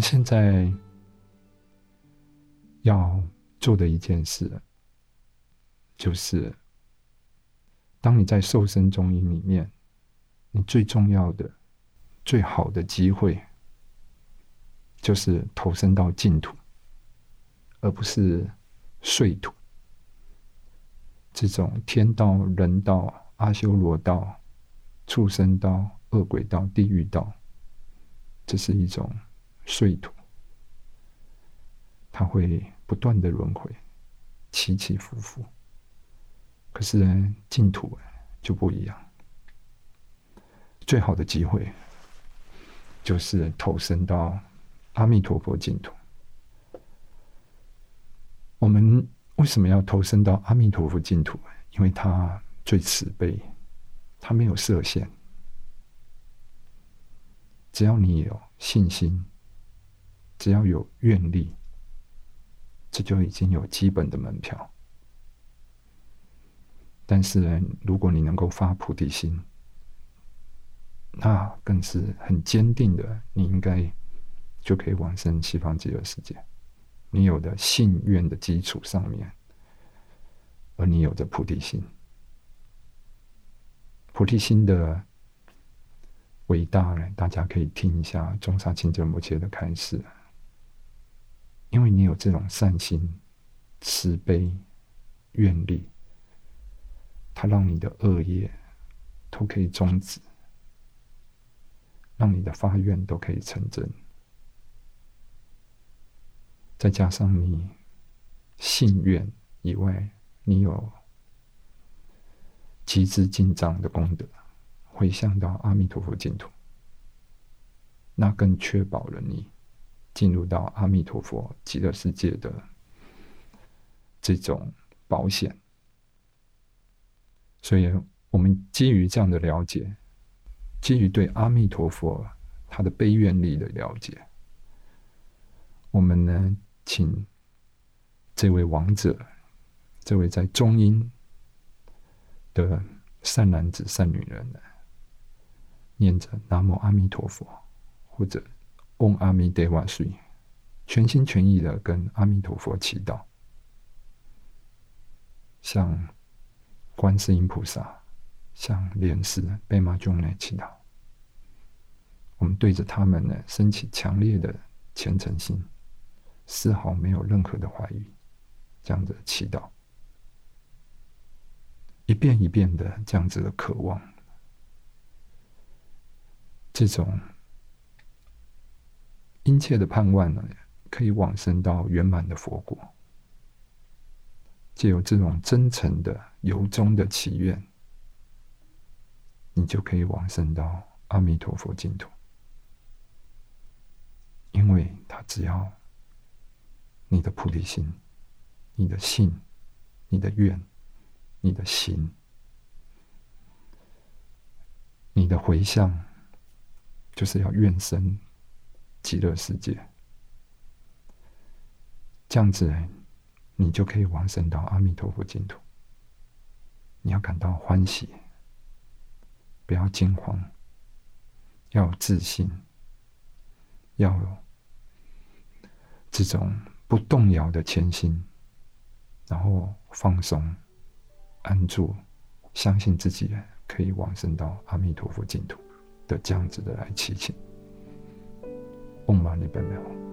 现在要做的一件事，就是当你在瘦身中医里面，你最重要的、最好的机会，就是投身到净土，而不是碎土。这种天道、人道、阿修罗道、畜生道、恶鬼道、地狱道，这是一种碎土，它会不断的轮回，起起伏伏。可是呢，净土就不一样，最好的机会就是投身到阿弥陀佛净土。我们。为什么要投身到阿弥陀佛净土？因为他最慈悲，他没有设限。只要你有信心，只要有愿力，这就已经有基本的门票。但是，如果你能够发菩提心，那更是很坚定的，你应该就可以往生西方极乐世界。你有的信愿的基础上面，而你有着菩提心，菩提心的伟大呢？大家可以听一下中沙清真摩切的开示，因为你有这种善心、慈悲、愿力，它让你的恶业都可以终止，让你的发愿都可以成真。再加上你信愿以外，你有积资进账的功德，回向到阿弥陀佛净土，那更确保了你进入到阿弥陀佛极乐世界的这种保险。所以，我们基于这样的了解，基于对阿弥陀佛他的悲愿力的了解，我们呢？请这位王者，这位在中阴的善男子、善女人呢，念着南无阿弥陀佛，或者嗡阿弥陀佛水，全心全意的跟阿弥陀佛祈祷，向观世音菩萨、向莲师、贝玛众来祈祷。我们对着他们呢，升起强烈的虔诚心。丝毫没有任何的怀疑，这样的祈祷，一遍一遍的这样子的渴望，这种殷切的盼望呢，可以往生到圆满的佛国。借由这种真诚的由衷的祈愿，你就可以往生到阿弥陀佛净土，因为他只要。你的菩提心，你的信，你的愿，你的行，你的回向，就是要愿生极乐世界。这样子，你就可以往生到阿弥陀佛净土。你要感到欢喜，不要惊慌，要有自信，要有这种。不动摇的前心，然后放松、安住，相信自己可以往生到阿弥陀佛净土的这样子的来祈请。嗡嘛呢叭咪吽。